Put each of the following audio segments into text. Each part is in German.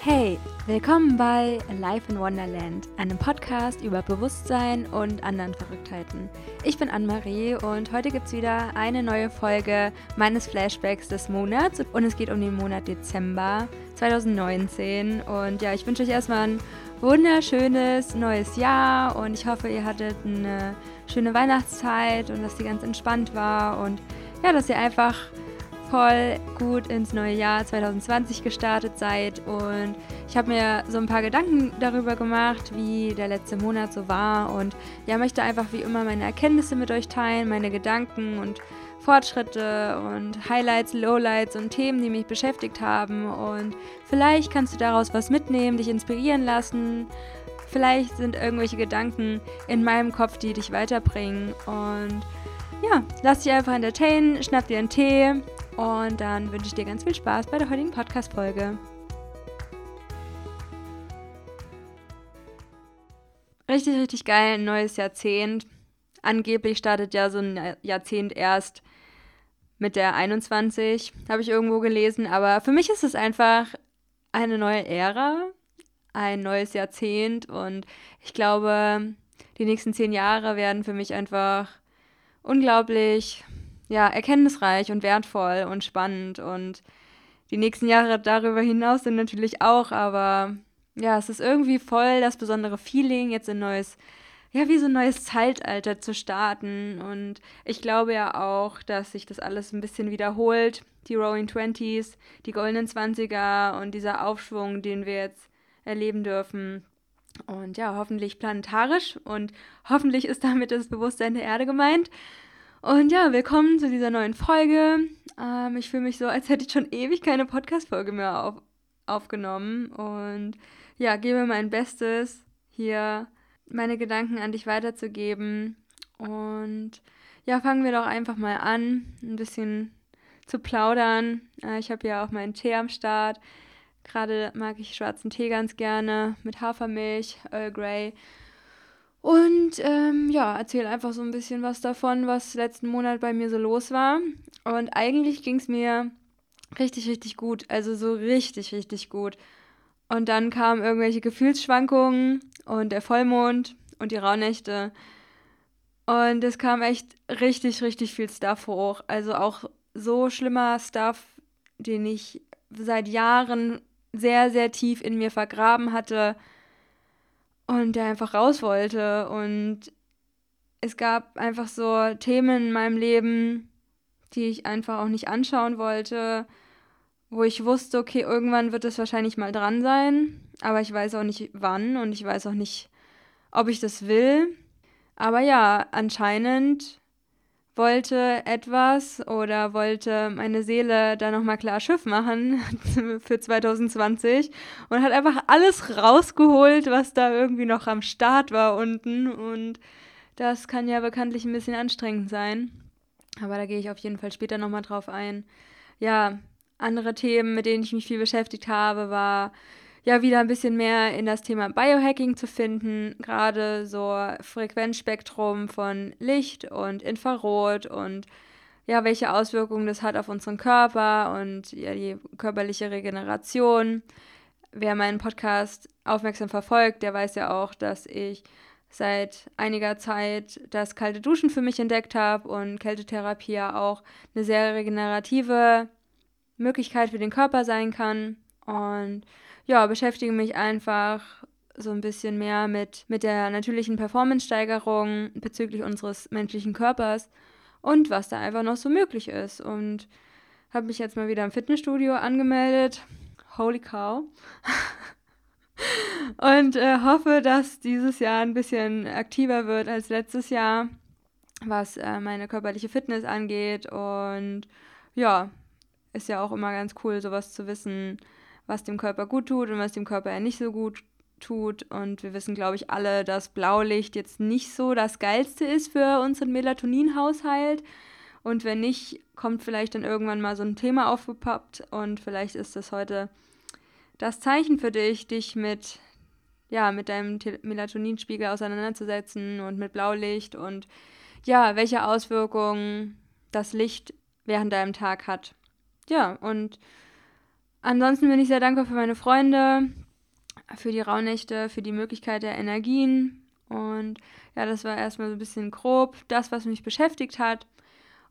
Hey, willkommen bei Life in Wonderland, einem Podcast über Bewusstsein und anderen Verrücktheiten. Ich bin Anne-Marie und heute gibt es wieder eine neue Folge meines Flashbacks des Monats und es geht um den Monat Dezember 2019. Und ja, ich wünsche euch erstmal ein wunderschönes neues Jahr und ich hoffe, ihr hattet eine schöne Weihnachtszeit und dass die ganz entspannt war und ja, dass ihr einfach voll gut ins neue Jahr 2020 gestartet seid. Und ich habe mir so ein paar Gedanken darüber gemacht, wie der letzte Monat so war. Und ja, möchte einfach wie immer meine Erkenntnisse mit euch teilen, meine Gedanken und Fortschritte und Highlights, Lowlights und Themen, die mich beschäftigt haben. Und vielleicht kannst du daraus was mitnehmen, dich inspirieren lassen. Vielleicht sind irgendwelche Gedanken in meinem Kopf, die dich weiterbringen. Und ja, lass dich einfach entertainen, schnapp dir einen Tee und dann wünsche ich dir ganz viel Spaß bei der heutigen Podcast-Folge. Richtig, richtig geil, ein neues Jahrzehnt. Angeblich startet ja so ein Jahrzehnt erst mit der 21, habe ich irgendwo gelesen. Aber für mich ist es einfach eine neue Ära, ein neues Jahrzehnt. Und ich glaube, die nächsten zehn Jahre werden für mich einfach unglaublich ja, erkenntnisreich und wertvoll und spannend. Und die nächsten Jahre darüber hinaus sind natürlich auch, aber ja, es ist irgendwie voll das besondere Feeling, jetzt ein neues, ja, wie so ein neues Zeitalter zu starten. Und ich glaube ja auch, dass sich das alles ein bisschen wiederholt. Die Rolling Twenties, die goldenen Zwanziger und dieser Aufschwung, den wir jetzt erleben dürfen. Und ja, hoffentlich planetarisch und hoffentlich ist damit das Bewusstsein der Erde gemeint. Und ja, willkommen zu dieser neuen Folge. Ähm, ich fühle mich so, als hätte ich schon ewig keine Podcast-Folge mehr auf, aufgenommen. Und ja, gebe mein Bestes, hier meine Gedanken an dich weiterzugeben. Und ja, fangen wir doch einfach mal an, ein bisschen zu plaudern. Äh, ich habe ja auch meinen Tee am Start. Gerade mag ich schwarzen Tee ganz gerne mit Hafermilch, Earl Grey. Und ähm, ja, erzähle einfach so ein bisschen was davon, was letzten Monat bei mir so los war. Und eigentlich ging es mir richtig, richtig gut. Also so richtig, richtig gut. Und dann kamen irgendwelche Gefühlsschwankungen und der Vollmond und die Rauhnächte. Und es kam echt richtig, richtig viel Stuff hoch. Also auch so schlimmer Stuff, den ich seit Jahren sehr, sehr tief in mir vergraben hatte und der einfach raus wollte. Und es gab einfach so Themen in meinem Leben, die ich einfach auch nicht anschauen wollte, wo ich wusste, okay, irgendwann wird es wahrscheinlich mal dran sein, aber ich weiß auch nicht wann und ich weiß auch nicht, ob ich das will. Aber ja, anscheinend wollte etwas oder wollte meine Seele da nochmal klar Schiff machen für 2020 und hat einfach alles rausgeholt, was da irgendwie noch am Start war unten. Und das kann ja bekanntlich ein bisschen anstrengend sein. Aber da gehe ich auf jeden Fall später nochmal drauf ein. Ja, andere Themen, mit denen ich mich viel beschäftigt habe, war ja wieder ein bisschen mehr in das Thema Biohacking zu finden, gerade so Frequenzspektrum von Licht und Infrarot und ja, welche Auswirkungen das hat auf unseren Körper und ja, die körperliche Regeneration. Wer meinen Podcast aufmerksam verfolgt, der weiß ja auch, dass ich seit einiger Zeit das kalte Duschen für mich entdeckt habe und Kältetherapie ja auch eine sehr regenerative Möglichkeit für den Körper sein kann. Und ja, beschäftige mich einfach so ein bisschen mehr mit, mit der natürlichen Performance-Steigerung bezüglich unseres menschlichen Körpers und was da einfach noch so möglich ist. Und habe mich jetzt mal wieder im Fitnessstudio angemeldet. Holy cow. und äh, hoffe, dass dieses Jahr ein bisschen aktiver wird als letztes Jahr, was äh, meine körperliche Fitness angeht. Und ja, ist ja auch immer ganz cool, sowas zu wissen, was dem Körper gut tut und was dem Körper ja nicht so gut tut. Und wir wissen, glaube ich, alle, dass Blaulicht jetzt nicht so das Geilste ist für unseren Melatoninhaushalt. Und wenn nicht, kommt vielleicht dann irgendwann mal so ein Thema aufgepoppt und vielleicht ist das heute das Zeichen für dich, dich mit ja, mit deinem Melatoninspiegel auseinanderzusetzen und mit Blaulicht und ja, welche Auswirkungen das Licht während deinem Tag hat. Ja, und ansonsten bin ich sehr dankbar für meine Freunde, für die Rauhnächte, für die Möglichkeit der Energien. Und ja, das war erstmal so ein bisschen grob das, was mich beschäftigt hat.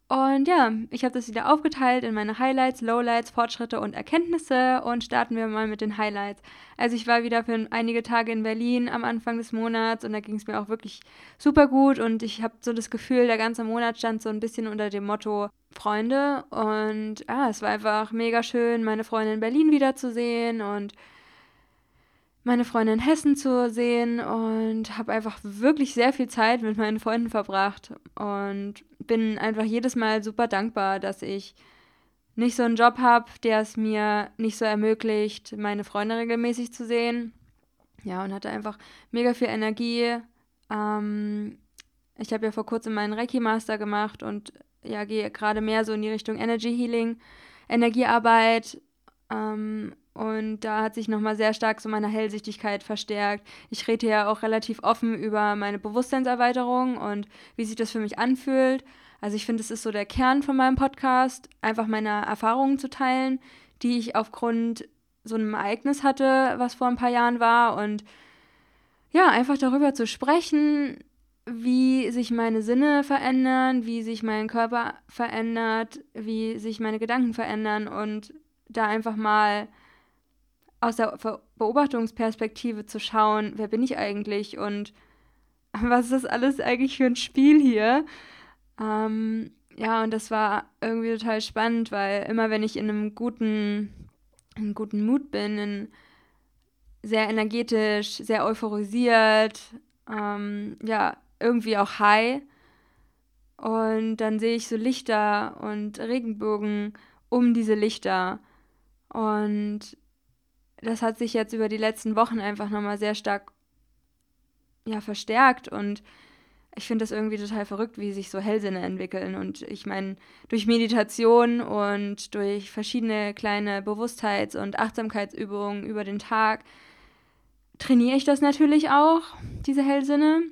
Und ja, ich habe das wieder aufgeteilt in meine Highlights, Lowlights, Fortschritte und Erkenntnisse und starten wir mal mit den Highlights. Also ich war wieder für einige Tage in Berlin am Anfang des Monats und da ging es mir auch wirklich super gut und ich habe so das Gefühl, der ganze Monat stand so ein bisschen unter dem Motto Freunde und ja, es war einfach mega schön, meine Freunde in Berlin wiederzusehen und meine Freunde in Hessen zu sehen und habe einfach wirklich sehr viel Zeit mit meinen Freunden verbracht und bin einfach jedes Mal super dankbar, dass ich nicht so einen Job habe, der es mir nicht so ermöglicht, meine Freunde regelmäßig zu sehen. Ja, und hatte einfach mega viel Energie. Ähm, ich habe ja vor kurzem meinen Reiki-Master gemacht und ja, gehe gerade mehr so in die Richtung Energy Healing, Energiearbeit. Ähm, und da hat sich nochmal sehr stark so meine Hellsichtigkeit verstärkt. Ich rede ja auch relativ offen über meine Bewusstseinserweiterung und wie sich das für mich anfühlt. Also ich finde, es ist so der Kern von meinem Podcast, einfach meine Erfahrungen zu teilen, die ich aufgrund so einem Ereignis hatte, was vor ein paar Jahren war. Und ja, einfach darüber zu sprechen, wie sich meine Sinne verändern, wie sich mein Körper verändert, wie sich meine Gedanken verändern und da einfach mal aus der Beobachtungsperspektive zu schauen, wer bin ich eigentlich und was ist das alles eigentlich für ein Spiel hier? Ähm, ja, und das war irgendwie total spannend, weil immer wenn ich in einem guten, in guten Mut bin, in sehr energetisch, sehr euphorisiert, ähm, ja, irgendwie auch high. Und dann sehe ich so Lichter und Regenbogen um diese Lichter. Und das hat sich jetzt über die letzten Wochen einfach nochmal sehr stark ja, verstärkt und ich finde das irgendwie total verrückt, wie sich so Hellsinne entwickeln. Und ich meine, durch Meditation und durch verschiedene kleine Bewusstheits- und Achtsamkeitsübungen über den Tag trainiere ich das natürlich auch, diese Hellsinne.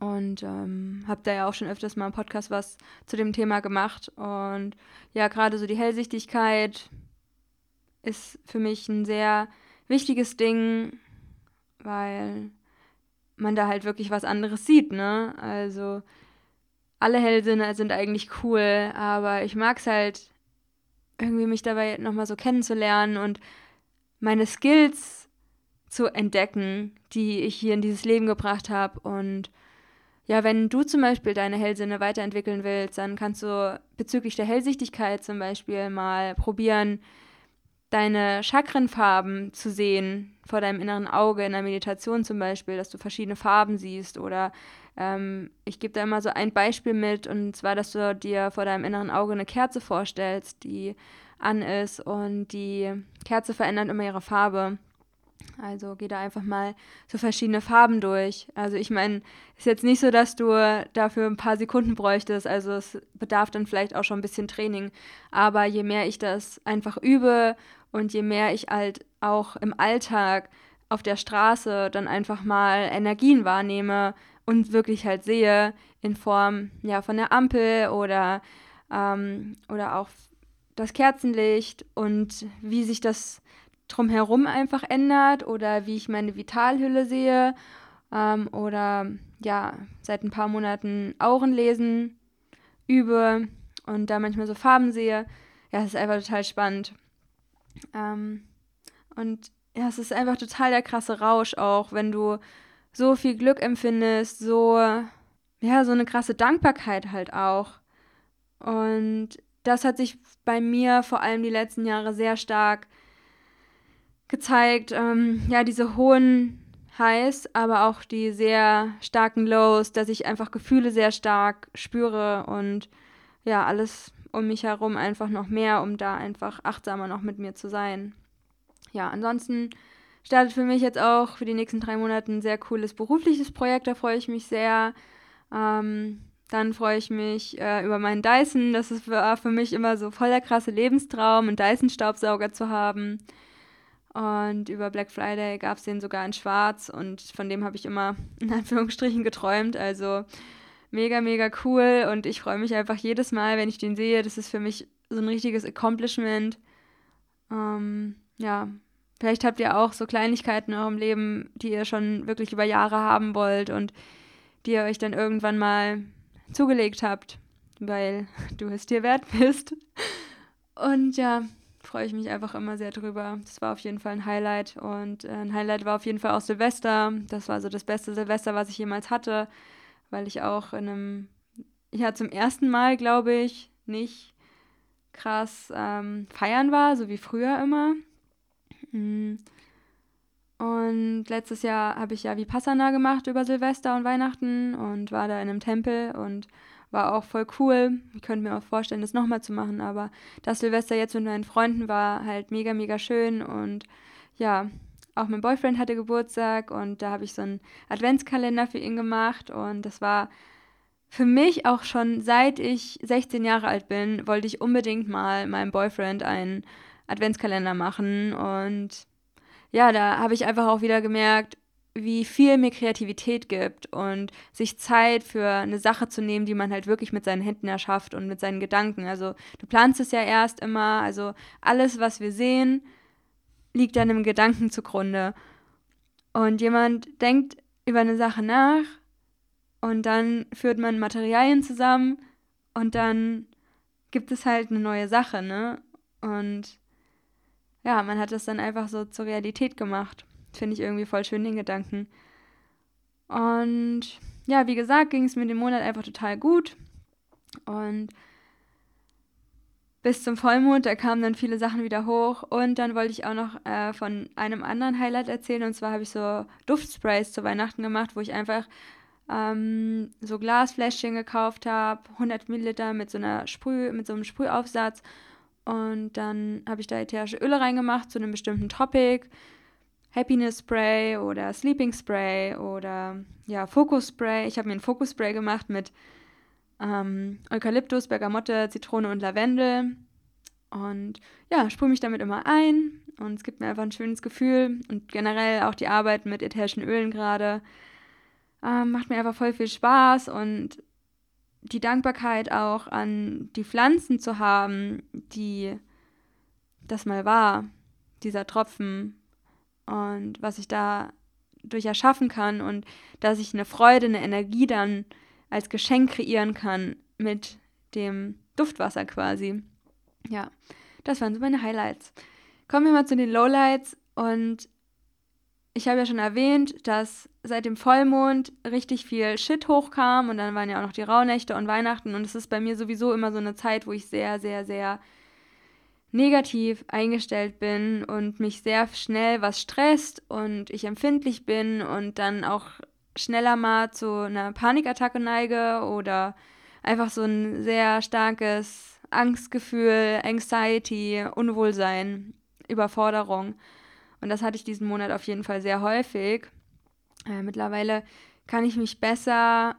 Und ähm, habe da ja auch schon öfters mal im Podcast was zu dem Thema gemacht. Und ja, gerade so die Hellsichtigkeit, ist für mich ein sehr wichtiges Ding, weil man da halt wirklich was anderes sieht, ne? Also alle Hellsinne sind eigentlich cool, aber ich mag es halt irgendwie mich dabei nochmal so kennenzulernen und meine Skills zu entdecken, die ich hier in dieses Leben gebracht habe. Und ja, wenn du zum Beispiel deine Hellsinne weiterentwickeln willst, dann kannst du bezüglich der Hellsichtigkeit zum Beispiel mal probieren, deine Chakrenfarben zu sehen vor deinem inneren Auge in der Meditation zum Beispiel, dass du verschiedene Farben siehst oder ähm, ich gebe da immer so ein Beispiel mit und zwar, dass du dir vor deinem inneren Auge eine Kerze vorstellst, die an ist und die Kerze verändert immer ihre Farbe. Also geh da einfach mal so verschiedene Farben durch. Also ich meine, ist jetzt nicht so, dass du dafür ein paar Sekunden bräuchtest. Also es bedarf dann vielleicht auch schon ein bisschen Training. Aber je mehr ich das einfach übe und je mehr ich halt auch im Alltag auf der Straße dann einfach mal Energien wahrnehme und wirklich halt sehe in Form ja von der Ampel oder ähm, oder auch das Kerzenlicht und wie sich das drumherum einfach ändert oder wie ich meine Vitalhülle sehe ähm, oder ja, seit ein paar Monaten Auren lesen übe und da manchmal so Farben sehe. Ja, es ist einfach total spannend. Ähm, und ja, es ist einfach total der krasse Rausch auch, wenn du so viel Glück empfindest, so, ja, so eine krasse Dankbarkeit halt auch. Und das hat sich bei mir vor allem die letzten Jahre sehr stark gezeigt. Ähm, ja, diese hohen Highs, aber auch die sehr starken Lows, dass ich einfach Gefühle sehr stark spüre und ja, alles um mich herum einfach noch mehr, um da einfach achtsamer noch mit mir zu sein. Ja, ansonsten startet für mich jetzt auch für die nächsten drei Monate ein sehr cooles berufliches Projekt, da freue ich mich sehr. Ähm, dann freue ich mich äh, über meinen Dyson. Das ist, war für mich immer so voll der krasse Lebenstraum, einen Dyson-Staubsauger zu haben. Und über Black Friday gab es den sogar in Schwarz und von dem habe ich immer in Anführungsstrichen geträumt. Also mega, mega cool und ich freue mich einfach jedes Mal, wenn ich den sehe. Das ist für mich so ein richtiges Accomplishment. Ähm, ja, vielleicht habt ihr auch so Kleinigkeiten in eurem Leben, die ihr schon wirklich über Jahre haben wollt und die ihr euch dann irgendwann mal zugelegt habt, weil du es dir wert bist. Und ja, freue ich mich einfach immer sehr drüber. Das war auf jeden Fall ein Highlight. Und äh, ein Highlight war auf jeden Fall auch Silvester. Das war so das beste Silvester, was ich jemals hatte, weil ich auch in einem, ja, zum ersten Mal, glaube ich, nicht krass ähm, feiern war, so wie früher immer. Mhm. Und letztes Jahr habe ich ja Vipassana gemacht über Silvester und Weihnachten und war da in einem Tempel und war auch voll cool. Ich könnte mir auch vorstellen, das nochmal zu machen, aber das Silvester jetzt mit meinen Freunden war halt mega, mega schön und ja, auch mein Boyfriend hatte Geburtstag und da habe ich so einen Adventskalender für ihn gemacht und das war für mich auch schon seit ich 16 Jahre alt bin, wollte ich unbedingt mal meinem Boyfriend einen Adventskalender machen und ja, da habe ich einfach auch wieder gemerkt, wie viel mir Kreativität gibt und sich Zeit für eine Sache zu nehmen, die man halt wirklich mit seinen Händen erschafft und mit seinen Gedanken. Also du planst es ja erst immer, also alles, was wir sehen, liegt im Gedanken zugrunde. Und jemand denkt über eine Sache nach und dann führt man Materialien zusammen und dann gibt es halt eine neue Sache, ne? Und ja, man hat das dann einfach so zur Realität gemacht. Finde ich irgendwie voll schön, den Gedanken. Und ja, wie gesagt, ging es mir den Monat einfach total gut. Und bis zum Vollmond, da kamen dann viele Sachen wieder hoch. Und dann wollte ich auch noch äh, von einem anderen Highlight erzählen. Und zwar habe ich so Duftsprays zu Weihnachten gemacht, wo ich einfach ähm, so Glasfläschchen gekauft habe, 100 Milliliter mit so einer Sprüh, mit so einem Sprühaufsatz. Und dann habe ich da ätherische Öle reingemacht zu einem bestimmten Topic. Happiness Spray oder Sleeping Spray oder ja, Focus Spray. Ich habe mir ein Focus Spray gemacht mit ähm, Eukalyptus, Bergamotte, Zitrone und Lavendel. Und ja, sprühe mich damit immer ein und es gibt mir einfach ein schönes Gefühl. Und generell auch die Arbeit mit ätherischen Ölen gerade ähm, macht mir einfach voll viel Spaß und die Dankbarkeit auch an die Pflanzen zu haben, die das mal war, dieser Tropfen und was ich da durch erschaffen kann und dass ich eine Freude, eine Energie dann als Geschenk kreieren kann mit dem Duftwasser quasi. Ja, das waren so meine Highlights. Kommen wir mal zu den Lowlights und ich habe ja schon erwähnt, dass seit dem Vollmond richtig viel Shit hochkam und dann waren ja auch noch die Rauhnächte und Weihnachten und es ist bei mir sowieso immer so eine Zeit, wo ich sehr, sehr, sehr negativ eingestellt bin und mich sehr schnell was stresst und ich empfindlich bin und dann auch schneller mal zu einer Panikattacke neige oder einfach so ein sehr starkes Angstgefühl, Anxiety, Unwohlsein, Überforderung. Und das hatte ich diesen Monat auf jeden Fall sehr häufig. Äh, mittlerweile kann ich mich besser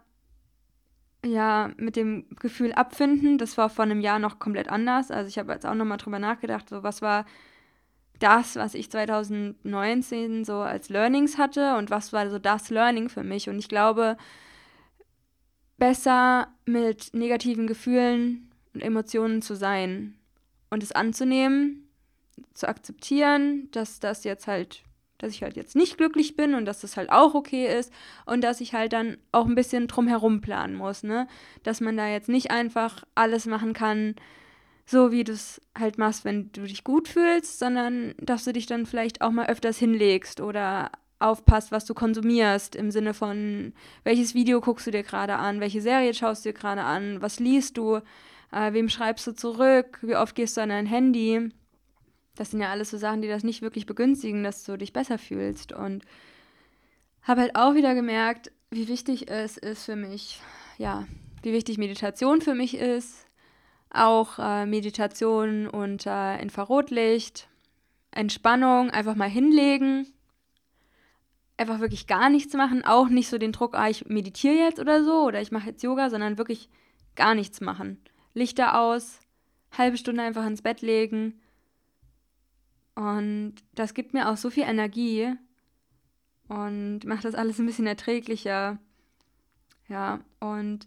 ja, mit dem Gefühl abfinden. Das war vor einem Jahr noch komplett anders. Also ich habe jetzt auch nochmal drüber nachgedacht, so was war das, was ich 2019 so als Learnings hatte und was war so das Learning für mich. Und ich glaube, besser mit negativen Gefühlen und Emotionen zu sein und es anzunehmen, zu akzeptieren, dass das jetzt halt dass ich halt jetzt nicht glücklich bin und dass das halt auch okay ist und dass ich halt dann auch ein bisschen drumherum planen muss, ne? Dass man da jetzt nicht einfach alles machen kann, so wie du es halt machst, wenn du dich gut fühlst, sondern dass du dich dann vielleicht auch mal öfters hinlegst oder aufpasst, was du konsumierst, im Sinne von, welches Video guckst du dir gerade an, welche Serie schaust du dir gerade an, was liest du, äh, wem schreibst du zurück, wie oft gehst du an dein Handy das sind ja alles so Sachen, die das nicht wirklich begünstigen, dass du dich besser fühlst. Und habe halt auch wieder gemerkt, wie wichtig es ist für mich, ja, wie wichtig Meditation für mich ist. Auch äh, Meditation unter Infrarotlicht, Entspannung, einfach mal hinlegen, einfach wirklich gar nichts machen, auch nicht so den Druck, ah, ich meditiere jetzt oder so oder ich mache jetzt Yoga, sondern wirklich gar nichts machen. Lichter aus, halbe Stunde einfach ins Bett legen und das gibt mir auch so viel Energie und macht das alles ein bisschen erträglicher. Ja, und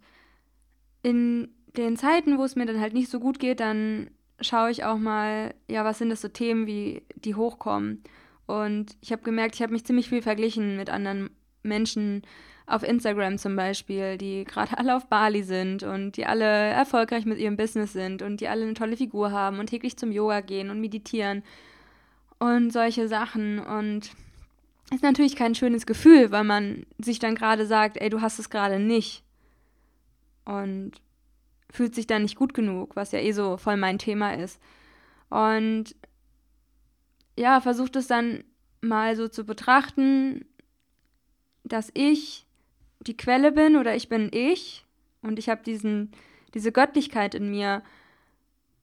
in den Zeiten, wo es mir dann halt nicht so gut geht, dann schaue ich auch mal, ja, was sind das so Themen, wie die hochkommen. Und ich habe gemerkt, ich habe mich ziemlich viel verglichen mit anderen Menschen auf Instagram zum Beispiel, die gerade alle auf Bali sind und die alle erfolgreich mit ihrem Business sind und die alle eine tolle Figur haben und täglich zum Yoga gehen und meditieren und solche Sachen. Und ist natürlich kein schönes Gefühl, weil man sich dann gerade sagt, ey, du hast es gerade nicht. Und fühlt sich dann nicht gut genug, was ja eh so voll mein Thema ist. Und ja, versucht es dann mal so zu betrachten, dass ich die Quelle bin oder ich bin ich und ich habe diesen diese Göttlichkeit in mir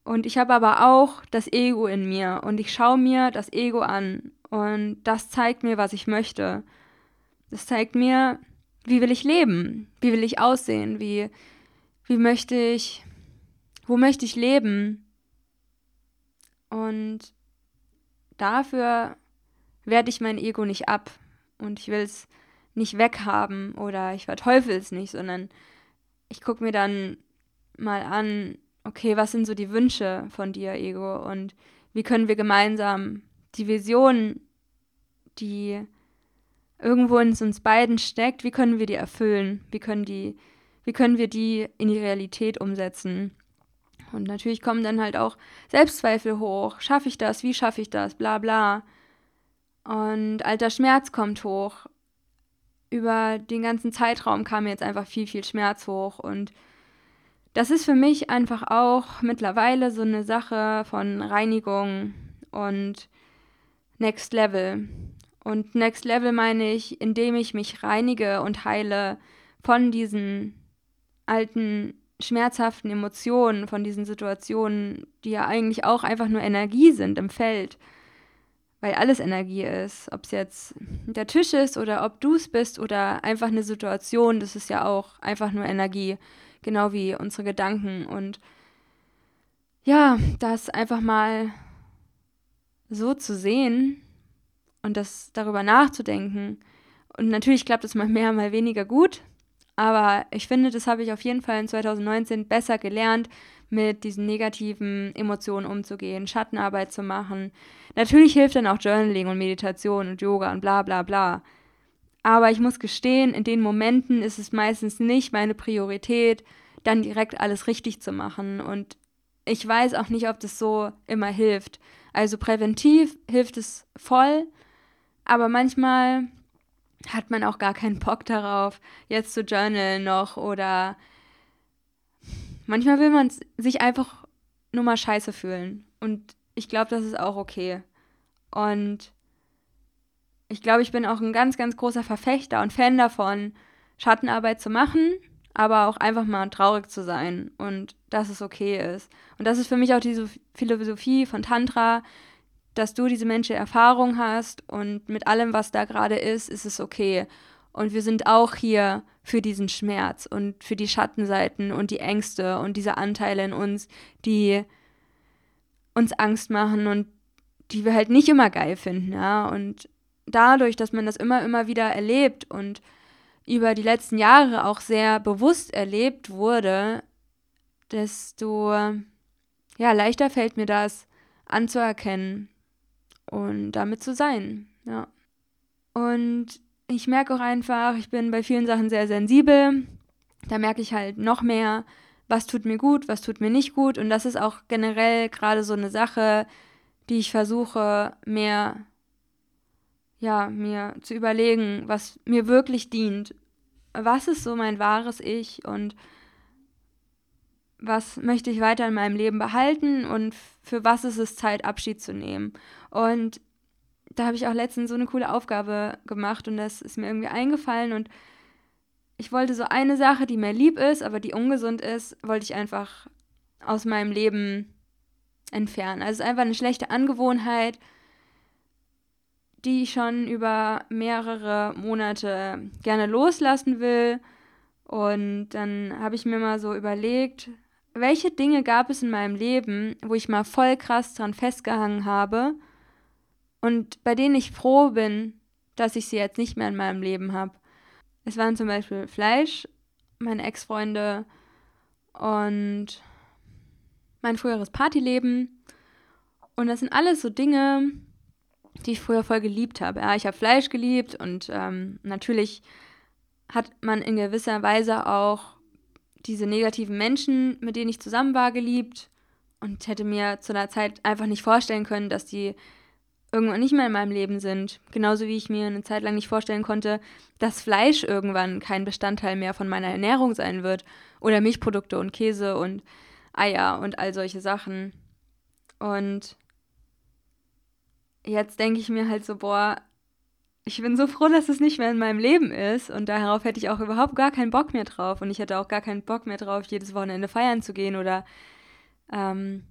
und ich habe aber auch das Ego in mir und ich schaue mir das Ego an und das zeigt mir, was ich möchte. Das zeigt mir, wie will ich leben? Wie will ich aussehen? Wie wie möchte ich wo möchte ich leben? Und dafür werde ich mein Ego nicht ab und ich will es nicht weghaben oder ich verteufel es nicht, sondern ich gucke mir dann mal an, okay, was sind so die Wünsche von dir, Ego, und wie können wir gemeinsam die Vision, die irgendwo in uns beiden steckt, wie können wir die erfüllen? Wie können, die, wie können wir die in die Realität umsetzen? Und natürlich kommen dann halt auch Selbstzweifel hoch. Schaffe ich das? Wie schaffe ich das? Bla bla. Und alter Schmerz kommt hoch über den ganzen Zeitraum kam jetzt einfach viel, viel Schmerz hoch. Und das ist für mich einfach auch mittlerweile so eine Sache von Reinigung und Next Level. Und Next Level meine ich, indem ich mich reinige und heile von diesen alten schmerzhaften Emotionen, von diesen Situationen, die ja eigentlich auch einfach nur Energie sind im Feld weil alles Energie ist. Ob es jetzt der Tisch ist oder ob du es bist oder einfach eine Situation, das ist ja auch einfach nur Energie, genau wie unsere Gedanken. Und ja, das einfach mal so zu sehen und das darüber nachzudenken. Und natürlich klappt es mal mehr, mal weniger gut. Aber ich finde, das habe ich auf jeden Fall in 2019 besser gelernt, mit diesen negativen Emotionen umzugehen, Schattenarbeit zu machen. Natürlich hilft dann auch Journaling und Meditation und Yoga und bla bla bla. Aber ich muss gestehen, in den Momenten ist es meistens nicht meine Priorität, dann direkt alles richtig zu machen. Und ich weiß auch nicht, ob das so immer hilft. Also präventiv hilft es voll, aber manchmal hat man auch gar keinen Bock darauf, jetzt zu journalen noch oder Manchmal will man sich einfach nur mal scheiße fühlen. Und ich glaube, das ist auch okay. Und ich glaube, ich bin auch ein ganz, ganz großer Verfechter und Fan davon, Schattenarbeit zu machen, aber auch einfach mal traurig zu sein und dass es okay ist. Und das ist für mich auch diese Philosophie von Tantra, dass du diese menschliche Erfahrung hast und mit allem, was da gerade ist, ist es okay. Und wir sind auch hier für diesen Schmerz und für die Schattenseiten und die Ängste und diese Anteile in uns, die uns Angst machen und die wir halt nicht immer geil finden, ja. Und dadurch, dass man das immer, immer wieder erlebt und über die letzten Jahre auch sehr bewusst erlebt wurde, desto ja, leichter fällt mir das anzuerkennen und damit zu sein, ja. Und ich merke auch einfach, ich bin bei vielen Sachen sehr sensibel. Da merke ich halt noch mehr, was tut mir gut, was tut mir nicht gut. Und das ist auch generell gerade so eine Sache, die ich versuche, mehr, ja, mir zu überlegen, was mir wirklich dient. Was ist so mein wahres Ich und was möchte ich weiter in meinem Leben behalten und für was ist es Zeit, Abschied zu nehmen. Und da habe ich auch letztens so eine coole Aufgabe gemacht und das ist mir irgendwie eingefallen und ich wollte so eine Sache, die mir lieb ist, aber die ungesund ist, wollte ich einfach aus meinem Leben entfernen. Also es ist einfach eine schlechte Angewohnheit, die ich schon über mehrere Monate gerne loslassen will. Und dann habe ich mir mal so überlegt, welche Dinge gab es in meinem Leben, wo ich mal voll krass dran festgehangen habe und bei denen ich froh bin, dass ich sie jetzt nicht mehr in meinem Leben habe. Es waren zum Beispiel Fleisch, meine Ex-Freunde und mein früheres Partyleben. Und das sind alles so Dinge, die ich früher voll geliebt habe. Ja, ich habe Fleisch geliebt und ähm, natürlich hat man in gewisser Weise auch diese negativen Menschen, mit denen ich zusammen war, geliebt und hätte mir zu einer Zeit einfach nicht vorstellen können, dass die irgendwann nicht mehr in meinem Leben sind. Genauso wie ich mir eine Zeit lang nicht vorstellen konnte, dass Fleisch irgendwann kein Bestandteil mehr von meiner Ernährung sein wird. Oder Milchprodukte und Käse und Eier und all solche Sachen. Und jetzt denke ich mir halt so, boah, ich bin so froh, dass es nicht mehr in meinem Leben ist und darauf hätte ich auch überhaupt gar keinen Bock mehr drauf und ich hätte auch gar keinen Bock mehr drauf, jedes Wochenende feiern zu gehen oder ähm,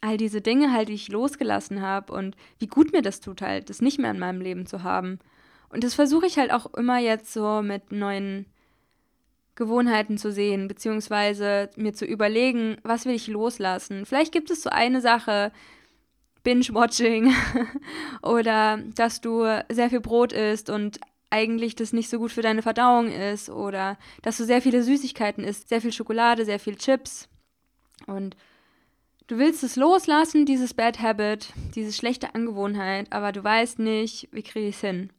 all diese Dinge halt, die ich losgelassen habe und wie gut mir das tut halt, das nicht mehr in meinem Leben zu haben. Und das versuche ich halt auch immer jetzt so mit neuen Gewohnheiten zu sehen, beziehungsweise mir zu überlegen, was will ich loslassen. Vielleicht gibt es so eine Sache, Binge-Watching oder dass du sehr viel Brot isst und eigentlich das nicht so gut für deine Verdauung ist oder dass du sehr viele Süßigkeiten isst, sehr viel Schokolade, sehr viel Chips und du willst es loslassen, dieses Bad Habit, diese schlechte Angewohnheit, aber du weißt nicht, wie kriege ich es hin.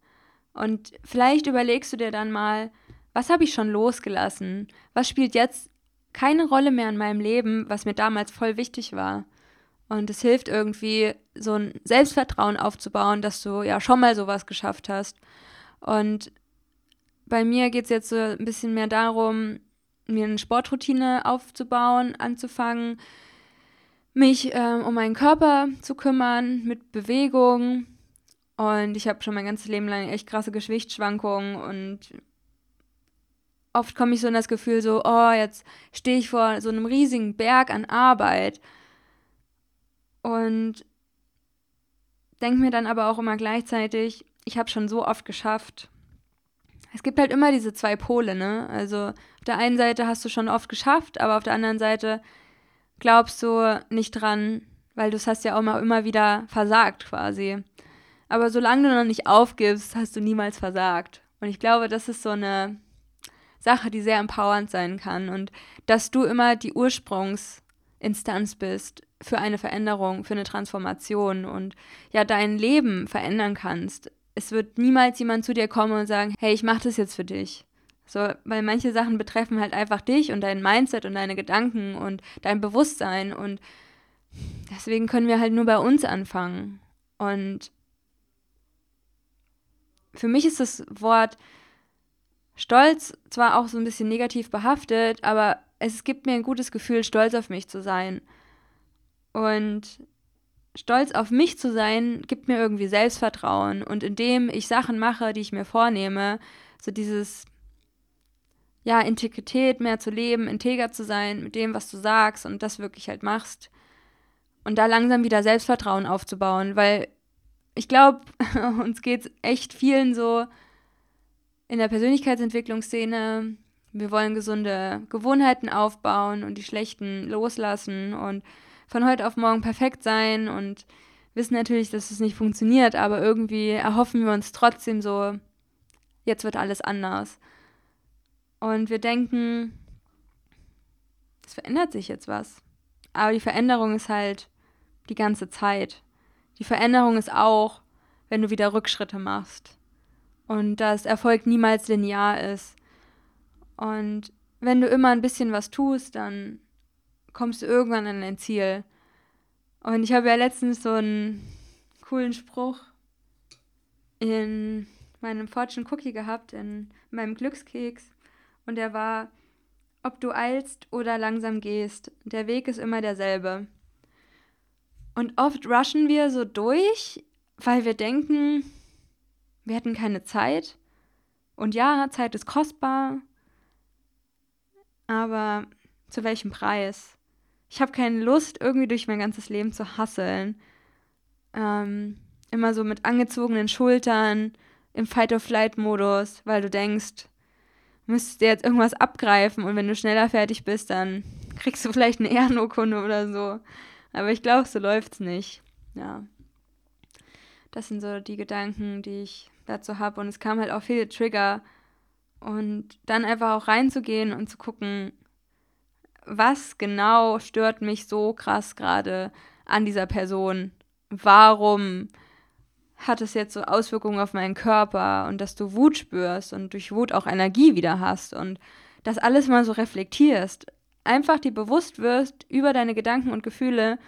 Und vielleicht überlegst du dir dann mal, was habe ich schon losgelassen? Was spielt jetzt keine Rolle mehr in meinem Leben, was mir damals voll wichtig war? Und es hilft irgendwie, so ein Selbstvertrauen aufzubauen, dass du ja schon mal sowas geschafft hast. Und bei mir geht es jetzt so ein bisschen mehr darum, mir eine Sportroutine aufzubauen, anzufangen, mich ähm, um meinen Körper zu kümmern mit Bewegung. Und ich habe schon mein ganzes Leben lang echt krasse Gewichtsschwankungen und oft komme ich so in das Gefühl so, oh, jetzt stehe ich vor so einem riesigen Berg an Arbeit und denke mir dann aber auch immer gleichzeitig, ich habe schon so oft geschafft. Es gibt halt immer diese zwei Pole, ne? Also auf der einen Seite hast du schon oft geschafft, aber auf der anderen Seite glaubst du nicht dran, weil du es hast ja auch mal immer wieder versagt quasi. Aber solange du noch nicht aufgibst, hast du niemals versagt. Und ich glaube, das ist so eine Sache, die sehr empowernd sein kann und dass du immer die Ursprungsinstanz bist für eine Veränderung, für eine Transformation und ja dein Leben verändern kannst. Es wird niemals jemand zu dir kommen und sagen, hey, ich mache das jetzt für dich. So, weil manche Sachen betreffen halt einfach dich und dein Mindset und deine Gedanken und dein Bewusstsein und deswegen können wir halt nur bei uns anfangen. Und für mich ist das Wort Stolz zwar auch so ein bisschen negativ behaftet, aber es gibt mir ein gutes Gefühl, stolz auf mich zu sein. Und stolz auf mich zu sein, gibt mir irgendwie Selbstvertrauen. Und indem ich Sachen mache, die ich mir vornehme, so dieses, ja, Integrität mehr zu leben, integer zu sein mit dem, was du sagst und das wirklich halt machst. Und da langsam wieder Selbstvertrauen aufzubauen, weil ich glaube, uns geht es echt vielen so in der Persönlichkeitsentwicklungsszene. Wir wollen gesunde Gewohnheiten aufbauen und die schlechten loslassen und von heute auf morgen perfekt sein und wissen natürlich, dass es nicht funktioniert, aber irgendwie erhoffen wir uns trotzdem so, jetzt wird alles anders. Und wir denken, es verändert sich jetzt was. Aber die Veränderung ist halt die ganze Zeit. Die Veränderung ist auch, wenn du wieder Rückschritte machst. Und dass Erfolg niemals linear ist. Und wenn du immer ein bisschen was tust, dann kommst du irgendwann an dein Ziel. Und ich habe ja letztens so einen coolen Spruch in meinem Fortune Cookie gehabt, in meinem Glückskeks. Und der war, ob du eilst oder langsam gehst, der Weg ist immer derselbe. Und oft rushen wir so durch, weil wir denken, wir hätten keine Zeit. Und ja, Zeit ist kostbar, aber zu welchem Preis? Ich habe keine Lust, irgendwie durch mein ganzes Leben zu hasseln. Ähm, immer so mit angezogenen Schultern, im Fight-or-Flight-Modus, weil du denkst, müsstest dir jetzt irgendwas abgreifen und wenn du schneller fertig bist, dann kriegst du vielleicht eine Ehrenurkunde oder so. Aber ich glaube, so läuft's nicht. Ja. Das sind so die Gedanken, die ich dazu habe. Und es kam halt auch viele Trigger. Und dann einfach auch reinzugehen und zu gucken, was genau stört mich so krass gerade an dieser Person? Warum hat es jetzt so Auswirkungen auf meinen Körper und dass du Wut spürst und durch Wut auch Energie wieder hast und das alles mal so reflektierst. Einfach dir bewusst wirst über deine Gedanken und Gefühle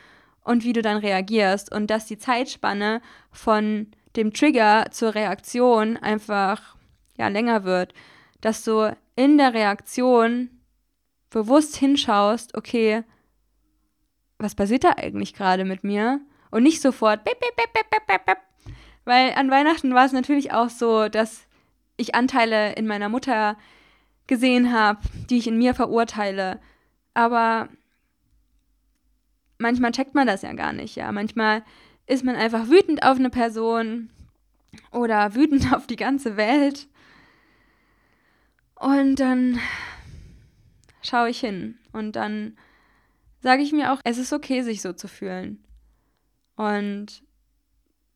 und wie du dann reagierst und dass die Zeitspanne von dem Trigger zur Reaktion einfach ja länger wird, dass du in der Reaktion bewusst hinschaust, okay, was passiert da eigentlich gerade mit mir? Und nicht sofort, bip, bip, bip, weil an Weihnachten war es natürlich auch so, dass ich Anteile in meiner Mutter gesehen habe, die ich in mir verurteile. Aber manchmal checkt man das ja gar nicht, ja. Manchmal ist man einfach wütend auf eine Person oder wütend auf die ganze Welt. Und dann schaue ich hin und dann sage ich mir auch, es ist okay, sich so zu fühlen. Und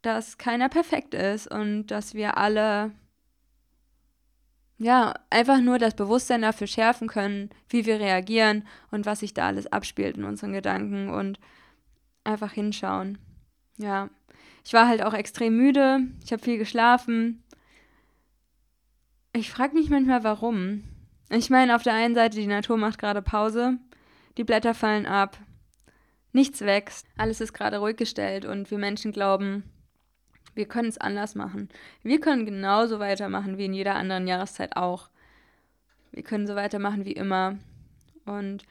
dass keiner perfekt ist und dass wir alle ja, einfach nur das Bewusstsein dafür schärfen können, wie wir reagieren und was sich da alles abspielt in unseren Gedanken und einfach hinschauen. Ja, ich war halt auch extrem müde, ich habe viel geschlafen. Ich frage mich manchmal, warum. Ich meine, auf der einen Seite, die Natur macht gerade Pause, die Blätter fallen ab, nichts wächst, alles ist gerade ruhig gestellt und wir Menschen glauben, wir können es anders machen. Wir können genauso weitermachen wie in jeder anderen Jahreszeit auch. Wir können so weitermachen wie immer. Und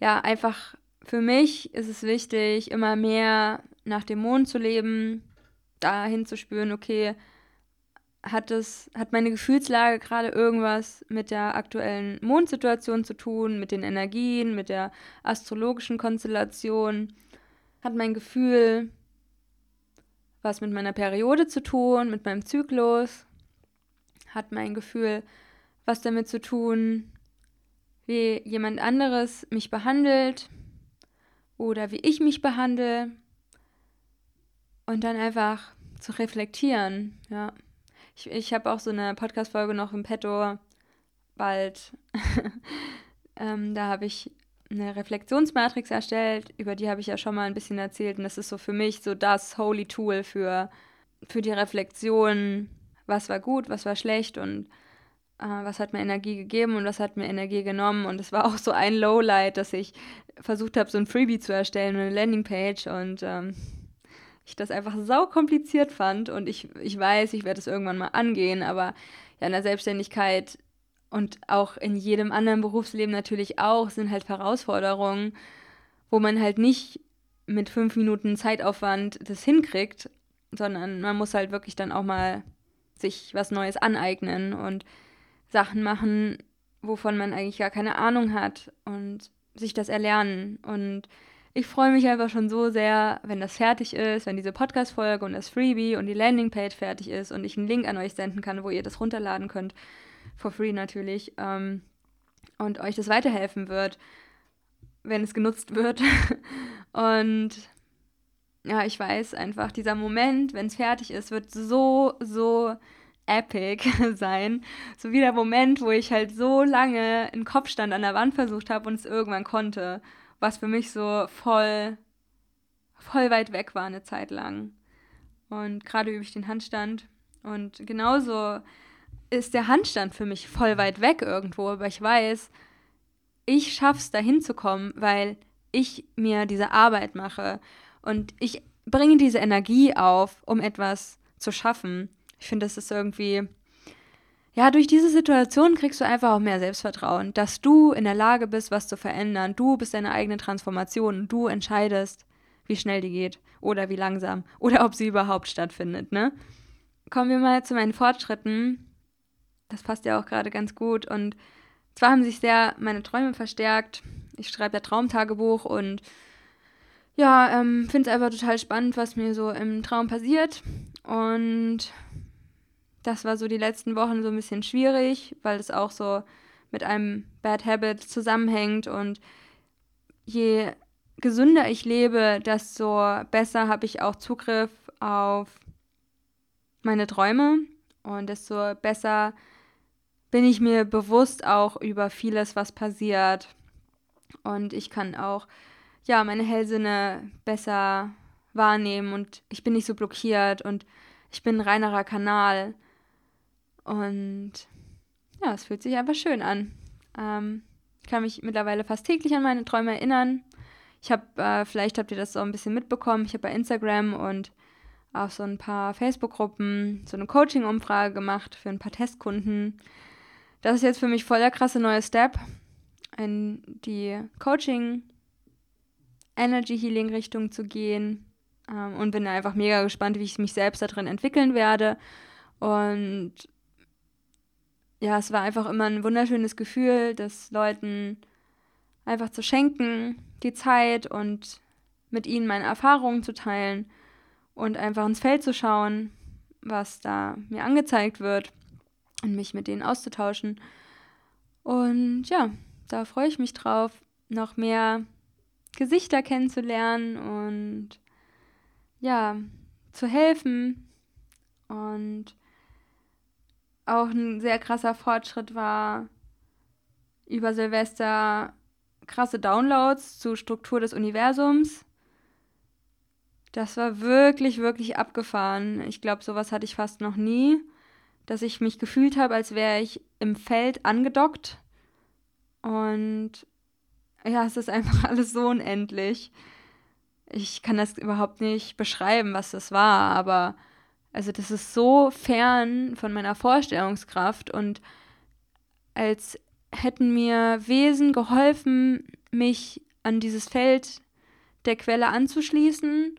ja, einfach für mich ist es wichtig, immer mehr nach dem Mond zu leben, dahin zu spüren, okay, hat es, hat meine Gefühlslage gerade irgendwas mit der aktuellen Mondsituation zu tun, mit den Energien, mit der astrologischen Konstellation? Hat mein Gefühl was mit meiner Periode zu tun, mit meinem Zyklus? Hat mein Gefühl was damit zu tun, wie jemand anderes mich behandelt oder wie ich mich behandle? Und dann einfach zu reflektieren, ja. Ich, ich habe auch so eine Podcast-Folge noch im Petto, bald. ähm, da habe ich eine Reflexionsmatrix erstellt, über die habe ich ja schon mal ein bisschen erzählt. Und das ist so für mich so das Holy Tool für, für die Reflexion, was war gut, was war schlecht und äh, was hat mir Energie gegeben und was hat mir Energie genommen. Und es war auch so ein Lowlight, dass ich versucht habe, so ein Freebie zu erstellen, eine Landingpage und ähm, ich das einfach sau kompliziert fand. Und ich, ich weiß, ich werde es irgendwann mal angehen, aber ja, in der Selbstständigkeit und auch in jedem anderen Berufsleben natürlich auch, sind halt Herausforderungen, wo man halt nicht mit fünf Minuten Zeitaufwand das hinkriegt, sondern man muss halt wirklich dann auch mal sich was Neues aneignen und Sachen machen, wovon man eigentlich gar keine Ahnung hat und sich das erlernen. Und ich freue mich einfach schon so sehr, wenn das fertig ist, wenn diese Podcast-Folge und das Freebie und die Landingpage fertig ist und ich einen Link an euch senden kann, wo ihr das runterladen könnt for free natürlich, ähm, und euch das weiterhelfen wird, wenn es genutzt wird. und ja, ich weiß einfach, dieser Moment, wenn es fertig ist, wird so, so epic sein. So wie der Moment, wo ich halt so lange einen Kopfstand an der Wand versucht habe und es irgendwann konnte, was für mich so voll, voll weit weg war eine Zeit lang. Und gerade übe ich den Handstand. Und genauso ist der Handstand für mich voll weit weg irgendwo, aber ich weiß, ich schaff's da hinzukommen, weil ich mir diese Arbeit mache und ich bringe diese Energie auf, um etwas zu schaffen. Ich finde, das ist irgendwie ja, durch diese Situation kriegst du einfach auch mehr Selbstvertrauen, dass du in der Lage bist, was zu verändern. Du bist deine eigene Transformation. Du entscheidest, wie schnell die geht oder wie langsam oder ob sie überhaupt stattfindet, ne? Kommen wir mal zu meinen Fortschritten das passt ja auch gerade ganz gut. Und zwar haben sich sehr meine Träume verstärkt. Ich schreibe ja Traumtagebuch und ja, ähm, finde es einfach total spannend, was mir so im Traum passiert. Und das war so die letzten Wochen so ein bisschen schwierig, weil es auch so mit einem Bad Habit zusammenhängt. Und je gesünder ich lebe, desto besser habe ich auch Zugriff auf meine Träume und desto besser bin ich mir bewusst auch über vieles, was passiert. Und ich kann auch, ja, meine Hellsinne besser wahrnehmen und ich bin nicht so blockiert und ich bin ein reinerer Kanal. Und ja, es fühlt sich einfach schön an. Ähm, ich kann mich mittlerweile fast täglich an meine Träume erinnern. Ich habe, äh, vielleicht habt ihr das so ein bisschen mitbekommen, ich habe bei Instagram und auf so ein paar Facebook-Gruppen so eine Coaching-Umfrage gemacht für ein paar Testkunden. Das ist jetzt für mich voll der krasse neue Step in die Coaching Energy Healing Richtung zu gehen ähm, und bin einfach mega gespannt, wie ich mich selbst darin entwickeln werde. Und ja, es war einfach immer ein wunderschönes Gefühl, das Leuten einfach zu schenken, die Zeit und mit ihnen meine Erfahrungen zu teilen und einfach ins Feld zu schauen, was da mir angezeigt wird und mich mit denen auszutauschen. Und ja, da freue ich mich drauf, noch mehr Gesichter kennenzulernen und ja, zu helfen. Und auch ein sehr krasser Fortschritt war über Silvester krasse Downloads zur Struktur des Universums. Das war wirklich, wirklich abgefahren. Ich glaube, sowas hatte ich fast noch nie, dass ich mich gefühlt habe, als wäre ich im Feld angedockt. Und ja, es ist einfach alles so unendlich. Ich kann das überhaupt nicht beschreiben, was das war, aber also das ist so fern von meiner Vorstellungskraft und als hätten mir Wesen geholfen, mich an dieses Feld der Quelle anzuschließen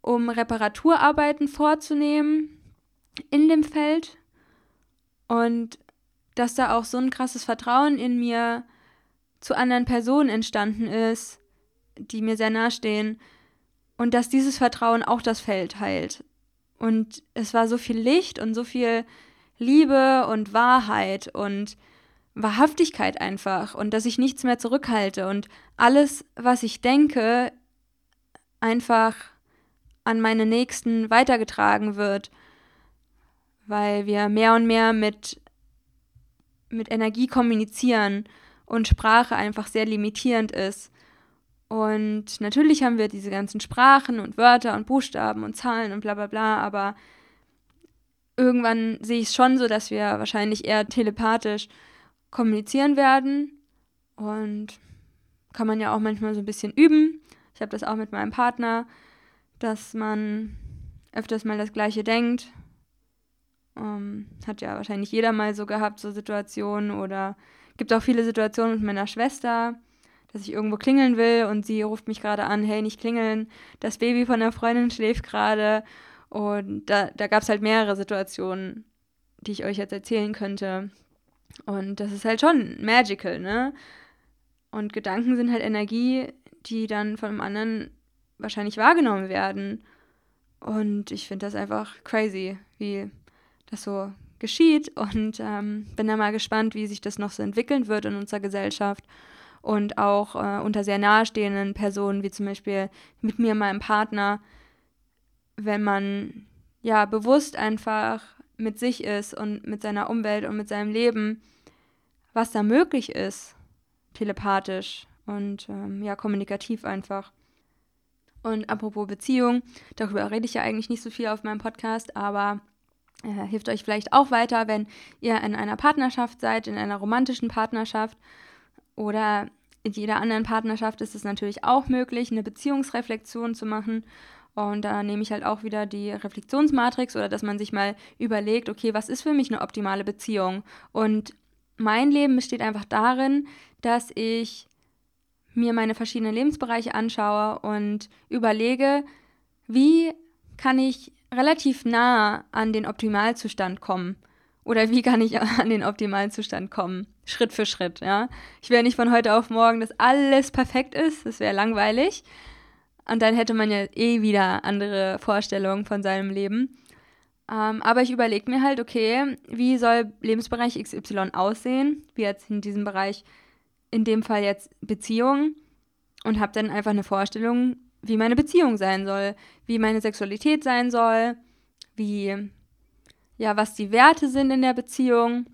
um Reparaturarbeiten vorzunehmen in dem Feld und dass da auch so ein krasses Vertrauen in mir zu anderen Personen entstanden ist, die mir sehr nahestehen und dass dieses Vertrauen auch das Feld heilt. Und es war so viel Licht und so viel Liebe und Wahrheit und Wahrhaftigkeit einfach und dass ich nichts mehr zurückhalte und alles, was ich denke, einfach an meine Nächsten weitergetragen wird, weil wir mehr und mehr mit, mit Energie kommunizieren und Sprache einfach sehr limitierend ist. Und natürlich haben wir diese ganzen Sprachen und Wörter und Buchstaben und Zahlen und bla bla bla, aber irgendwann sehe ich es schon so, dass wir wahrscheinlich eher telepathisch kommunizieren werden. Und kann man ja auch manchmal so ein bisschen üben. Ich habe das auch mit meinem Partner dass man öfters mal das Gleiche denkt. Ähm, hat ja wahrscheinlich jeder mal so gehabt, so Situationen. Oder gibt auch viele Situationen mit meiner Schwester, dass ich irgendwo klingeln will und sie ruft mich gerade an, hey, nicht klingeln, das Baby von der Freundin schläft gerade. Und da, da gab es halt mehrere Situationen, die ich euch jetzt erzählen könnte. Und das ist halt schon magical, ne? Und Gedanken sind halt Energie, die dann von einem anderen wahrscheinlich wahrgenommen werden. Und ich finde das einfach crazy, wie das so geschieht und ähm, bin da mal gespannt, wie sich das noch so entwickeln wird in unserer Gesellschaft und auch äh, unter sehr nahestehenden Personen, wie zum Beispiel mit mir, meinem Partner, wenn man ja bewusst einfach mit sich ist und mit seiner Umwelt und mit seinem Leben, was da möglich ist, telepathisch und ähm, ja kommunikativ einfach. Und apropos Beziehung, darüber rede ich ja eigentlich nicht so viel auf meinem Podcast, aber äh, hilft euch vielleicht auch weiter, wenn ihr in einer Partnerschaft seid, in einer romantischen Partnerschaft oder in jeder anderen Partnerschaft ist es natürlich auch möglich, eine Beziehungsreflexion zu machen. Und da nehme ich halt auch wieder die Reflexionsmatrix oder dass man sich mal überlegt, okay, was ist für mich eine optimale Beziehung? Und mein Leben besteht einfach darin, dass ich mir meine verschiedenen Lebensbereiche anschaue und überlege, wie kann ich relativ nah an den Optimalzustand kommen? Oder wie kann ich an den Optimalzustand kommen? Schritt für Schritt, ja. Ich will nicht von heute auf morgen, dass alles perfekt ist, das wäre langweilig. Und dann hätte man ja eh wieder andere Vorstellungen von seinem Leben. Ähm, aber ich überlege mir halt, okay, wie soll Lebensbereich XY aussehen? Wie jetzt in diesem Bereich in dem Fall jetzt Beziehung und habe dann einfach eine Vorstellung, wie meine Beziehung sein soll, wie meine Sexualität sein soll, wie ja, was die Werte sind in der Beziehung,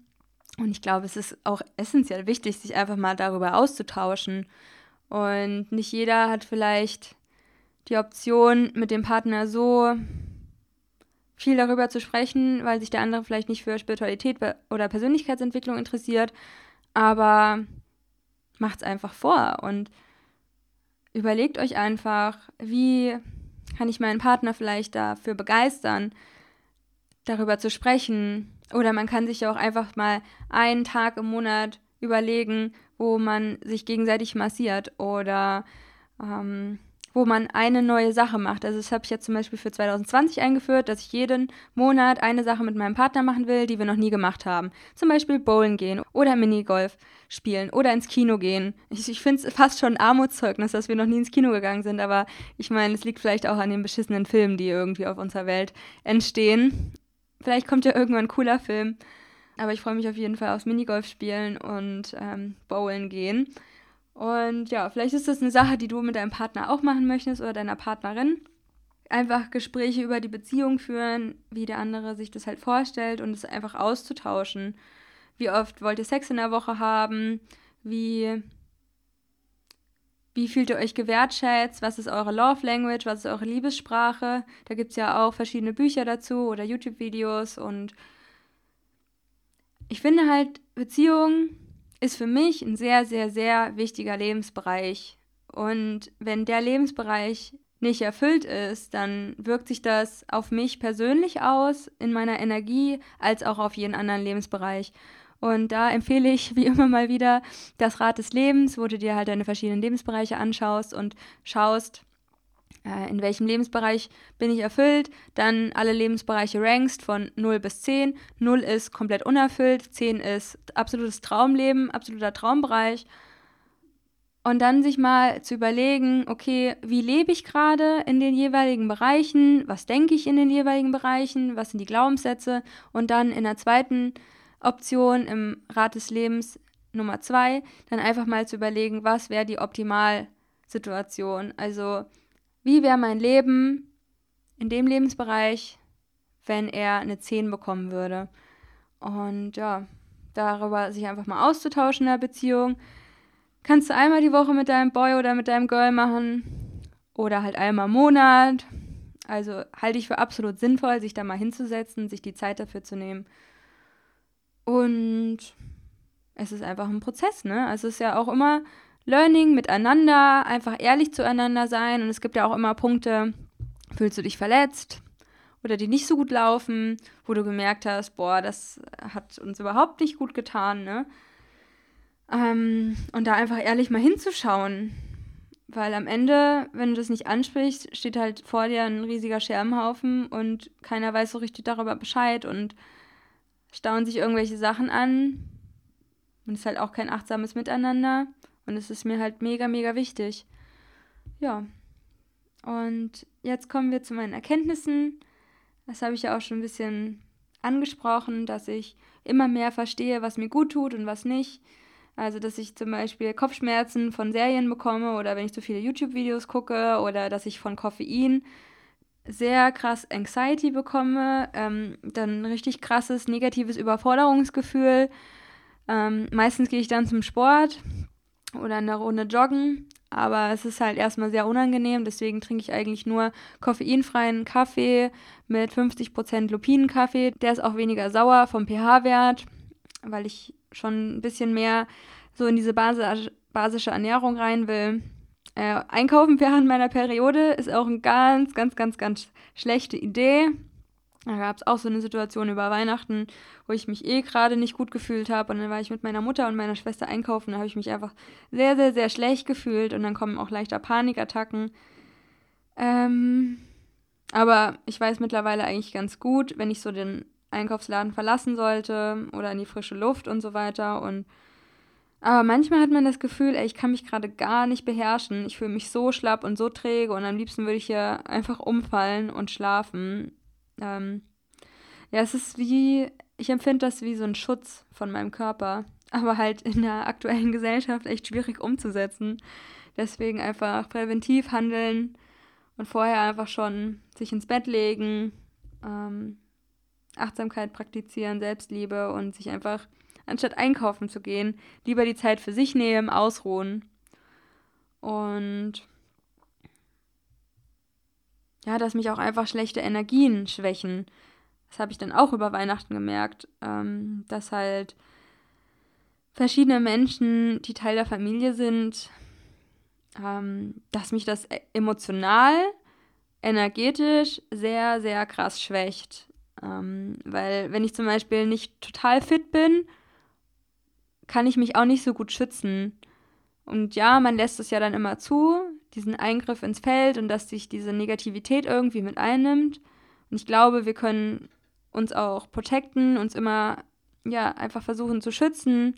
Und ich glaube, es ist auch essentiell wichtig, sich einfach mal darüber auszutauschen. Und nicht jeder hat vielleicht die Option, mit dem Partner so viel darüber zu sprechen, weil sich der andere vielleicht nicht für Spiritualität oder Persönlichkeitsentwicklung interessiert. Aber macht es einfach vor und überlegt euch einfach, wie kann ich meinen Partner vielleicht dafür begeistern, darüber zu sprechen. Oder man kann sich ja auch einfach mal einen Tag im Monat überlegen, wo man sich gegenseitig massiert oder ähm, wo man eine neue Sache macht. Also das habe ich jetzt zum Beispiel für 2020 eingeführt, dass ich jeden Monat eine Sache mit meinem Partner machen will, die wir noch nie gemacht haben. Zum Beispiel bowlen gehen oder Minigolf spielen oder ins Kino gehen. Ich, ich finde es fast schon ein Armutszeugnis, dass wir noch nie ins Kino gegangen sind, aber ich meine, es liegt vielleicht auch an den beschissenen Filmen, die irgendwie auf unserer Welt entstehen. Vielleicht kommt ja irgendwann ein cooler Film. Aber ich freue mich auf jeden Fall aufs Minigolf spielen und ähm, bowlen gehen. Und ja, vielleicht ist das eine Sache, die du mit deinem Partner auch machen möchtest oder deiner Partnerin. Einfach Gespräche über die Beziehung führen, wie der andere sich das halt vorstellt und es einfach auszutauschen. Wie oft wollt ihr Sex in der Woche haben? Wie, wie fühlt ihr euch gewertschätzt? Was ist eure Love Language? Was ist eure Liebessprache? Da gibt es ja auch verschiedene Bücher dazu oder YouTube-Videos und ich finde halt, Beziehungen ist für mich ein sehr, sehr, sehr wichtiger Lebensbereich. Und wenn der Lebensbereich nicht erfüllt ist, dann wirkt sich das auf mich persönlich aus, in meiner Energie, als auch auf jeden anderen Lebensbereich. Und da empfehle ich wie immer mal wieder das Rad des Lebens, wo du dir halt deine verschiedenen Lebensbereiche anschaust und schaust, äh, in welchem Lebensbereich bin ich erfüllt, dann alle Lebensbereiche rankst von 0 bis 10. 0 ist komplett unerfüllt, 10 ist absolutes Traumleben, absoluter Traumbereich. Und dann sich mal zu überlegen, okay, wie lebe ich gerade in den jeweiligen Bereichen, was denke ich in den jeweiligen Bereichen, was sind die Glaubenssätze und dann in der zweiten Option im Rat des Lebens Nummer 2 dann einfach mal zu überlegen, was wäre die Optimalsituation. Also wie wäre mein Leben in dem Lebensbereich, wenn er eine 10 bekommen würde. Und ja, darüber sich einfach mal auszutauschen in der Beziehung. Kannst du einmal die Woche mit deinem Boy oder mit deinem Girl machen oder halt einmal im Monat. Also halte ich für absolut sinnvoll, sich da mal hinzusetzen, sich die Zeit dafür zu nehmen. Und es ist einfach ein Prozess, ne? Also es ist ja auch immer Learning miteinander, einfach ehrlich zueinander sein. Und es gibt ja auch immer Punkte, fühlst du dich verletzt oder die nicht so gut laufen, wo du gemerkt hast, boah, das hat uns überhaupt nicht gut getan, ne? Ähm, und da einfach ehrlich mal hinzuschauen. Weil am Ende, wenn du das nicht ansprichst, steht halt vor dir ein riesiger Scherbenhaufen und keiner weiß so richtig darüber Bescheid und stauen sich irgendwelche Sachen an. Und es ist halt auch kein achtsames Miteinander. Und es ist mir halt mega, mega wichtig. Ja. Und jetzt kommen wir zu meinen Erkenntnissen. Das habe ich ja auch schon ein bisschen angesprochen, dass ich immer mehr verstehe, was mir gut tut und was nicht. Also, dass ich zum Beispiel Kopfschmerzen von Serien bekomme oder wenn ich zu viele YouTube-Videos gucke oder dass ich von Koffein sehr krass Anxiety bekomme, ähm, dann richtig krasses negatives Überforderungsgefühl. Ähm, meistens gehe ich dann zum Sport, oder eine Runde joggen. Aber es ist halt erstmal sehr unangenehm, deswegen trinke ich eigentlich nur koffeinfreien Kaffee mit 50% Lupinenkaffee. Der ist auch weniger sauer vom pH-Wert, weil ich schon ein bisschen mehr so in diese basische Ernährung rein will. Äh, einkaufen während meiner Periode ist auch eine ganz, ganz, ganz, ganz schlechte Idee. Da gab es auch so eine Situation über Weihnachten, wo ich mich eh gerade nicht gut gefühlt habe. Und dann war ich mit meiner Mutter und meiner Schwester einkaufen. Da habe ich mich einfach sehr, sehr, sehr schlecht gefühlt. Und dann kommen auch leichter Panikattacken. Ähm, aber ich weiß mittlerweile eigentlich ganz gut, wenn ich so den Einkaufsladen verlassen sollte oder in die frische Luft und so weiter. Und aber manchmal hat man das Gefühl, ey, ich kann mich gerade gar nicht beherrschen. Ich fühle mich so schlapp und so träge und am liebsten würde ich hier einfach umfallen und schlafen. Ähm, ja, es ist wie, ich empfinde das wie so ein Schutz von meinem Körper, aber halt in der aktuellen Gesellschaft echt schwierig umzusetzen. Deswegen einfach präventiv handeln und vorher einfach schon sich ins Bett legen, ähm, Achtsamkeit praktizieren, Selbstliebe und sich einfach anstatt einkaufen zu gehen, lieber die Zeit für sich nehmen, ausruhen. Und ja, dass mich auch einfach schlechte Energien schwächen. Das habe ich dann auch über Weihnachten gemerkt, ähm, dass halt verschiedene Menschen, die Teil der Familie sind, ähm, dass mich das e-, emotional, energetisch sehr, sehr krass schwächt. Ähm, weil wenn ich zum Beispiel nicht total fit bin, kann ich mich auch nicht so gut schützen. Und ja, man lässt es ja dann immer zu, diesen Eingriff ins Feld und dass sich diese Negativität irgendwie mit einnimmt. Und ich glaube, wir können uns auch protecten, uns immer ja einfach versuchen zu schützen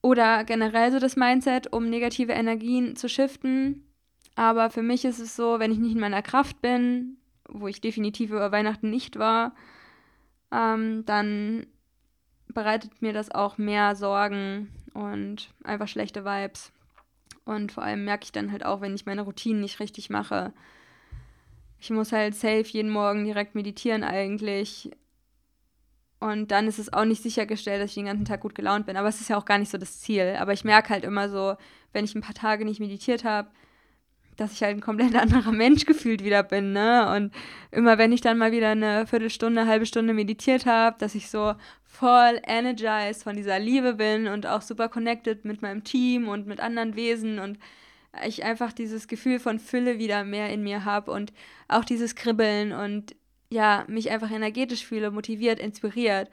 oder generell so das Mindset, um negative Energien zu shiften. Aber für mich ist es so, wenn ich nicht in meiner Kraft bin, wo ich definitiv über Weihnachten nicht war, ähm, dann bereitet mir das auch mehr Sorgen und einfach schlechte Vibes. Und vor allem merke ich dann halt auch, wenn ich meine Routinen nicht richtig mache. Ich muss halt safe jeden Morgen direkt meditieren eigentlich. Und dann ist es auch nicht sichergestellt, dass ich den ganzen Tag gut gelaunt bin. Aber es ist ja auch gar nicht so das Ziel. Aber ich merke halt immer so, wenn ich ein paar Tage nicht meditiert habe, dass ich halt ein komplett anderer Mensch gefühlt wieder bin, ne? Und immer wenn ich dann mal wieder eine Viertelstunde, eine halbe Stunde meditiert habe, dass ich so voll energized von dieser Liebe bin und auch super connected mit meinem Team und mit anderen Wesen und ich einfach dieses Gefühl von Fülle wieder mehr in mir habe und auch dieses Kribbeln und ja, mich einfach energetisch fühle, motiviert, inspiriert.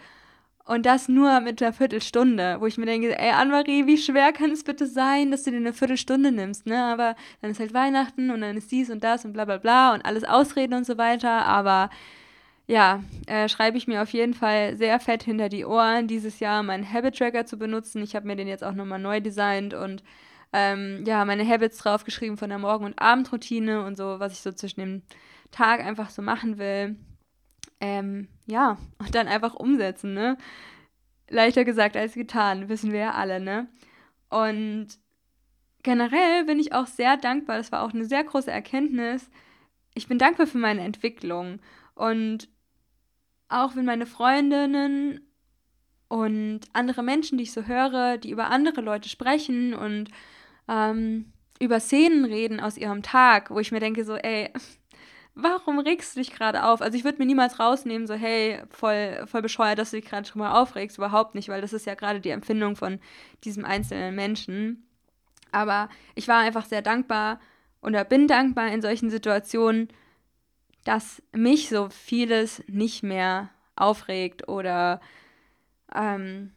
Und das nur mit einer Viertelstunde, wo ich mir denke, ey, Anne-Marie, wie schwer kann es bitte sein, dass du dir eine Viertelstunde nimmst, ne? Aber dann ist halt Weihnachten und dann ist dies und das und bla bla bla und alles Ausreden und so weiter. Aber ja, äh, schreibe ich mir auf jeden Fall sehr fett hinter die Ohren, dieses Jahr meinen Habit-Tracker zu benutzen. Ich habe mir den jetzt auch nochmal neu designt und ähm, ja, meine Habits draufgeschrieben von der Morgen- und Abendroutine und so, was ich so zwischen dem Tag einfach so machen will. Ähm, ja, und dann einfach umsetzen, ne? Leichter gesagt als getan, wissen wir ja alle, ne? Und generell bin ich auch sehr dankbar, das war auch eine sehr große Erkenntnis. Ich bin dankbar für meine Entwicklung. Und auch wenn meine Freundinnen und andere Menschen, die ich so höre, die über andere Leute sprechen und ähm, über Szenen reden aus ihrem Tag, wo ich mir denke, so, ey, warum regst du dich gerade auf? Also ich würde mir niemals rausnehmen, so, hey, voll, voll bescheuert, dass du dich gerade schon mal aufregst. Überhaupt nicht, weil das ist ja gerade die Empfindung von diesem einzelnen Menschen. Aber ich war einfach sehr dankbar oder bin dankbar in solchen Situationen, dass mich so vieles nicht mehr aufregt oder ähm,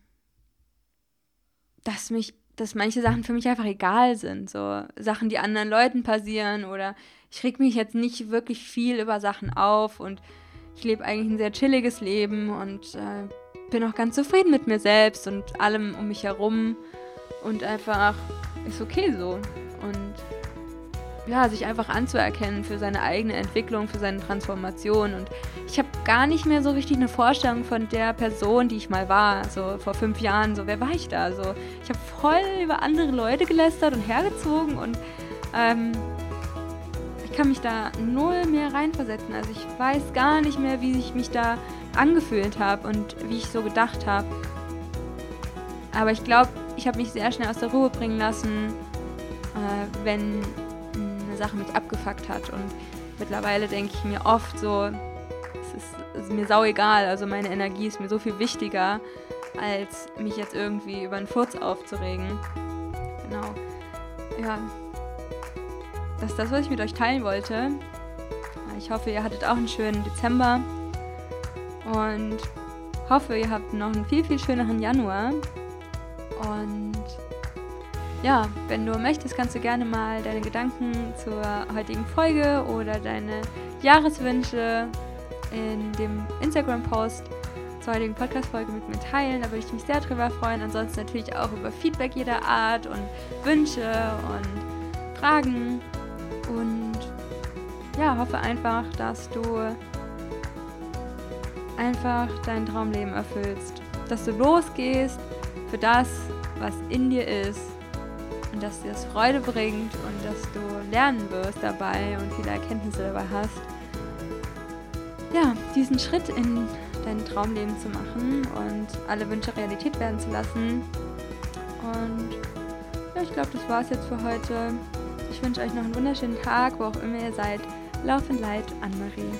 dass mich, dass manche Sachen für mich einfach egal sind. So Sachen, die anderen Leuten passieren oder ich reg mich jetzt nicht wirklich viel über Sachen auf und ich lebe eigentlich ein sehr chilliges Leben und äh, bin auch ganz zufrieden mit mir selbst und allem um mich herum und einfach ist okay so. Und ja, sich einfach anzuerkennen für seine eigene Entwicklung, für seine Transformation. Und ich habe gar nicht mehr so richtig eine Vorstellung von der Person, die ich mal war, so vor fünf Jahren. So, wer war ich da? So, ich habe voll über andere Leute gelästert und hergezogen und ähm, ich kann mich da null mehr reinversetzen. Also ich weiß gar nicht mehr, wie ich mich da angefühlt habe und wie ich so gedacht habe. Aber ich glaube, ich habe mich sehr schnell aus der Ruhe bringen lassen, äh, wenn Sache mich abgefuckt hat. Und mittlerweile denke ich mir oft so, es ist, es ist mir sau egal. Also meine Energie ist mir so viel wichtiger, als mich jetzt irgendwie über einen Furz aufzuregen. Genau. Ja. Das ist das, was ich mit euch teilen wollte. Ich hoffe, ihr hattet auch einen schönen Dezember. Und hoffe, ihr habt noch einen viel, viel schöneren Januar. Und ja, wenn du möchtest, kannst du gerne mal deine Gedanken zur heutigen Folge oder deine Jahreswünsche in dem Instagram-Post zur heutigen Podcast-Folge mit mir teilen. Da würde ich mich sehr drüber freuen. Ansonsten natürlich auch über Feedback jeder Art und Wünsche und Fragen. Und ja, hoffe einfach, dass du einfach dein Traumleben erfüllst. Dass du losgehst für das, was in dir ist und dass dir das Freude bringt und dass du lernen wirst dabei und viele Erkenntnisse dabei hast. Ja, diesen Schritt in dein Traumleben zu machen und alle Wünsche Realität werden zu lassen. Und ja, ich glaube, das war es jetzt für heute. Ich wünsche euch noch einen wunderschönen Tag, wo auch immer ihr seid. Lauf in Light, Anne-Marie.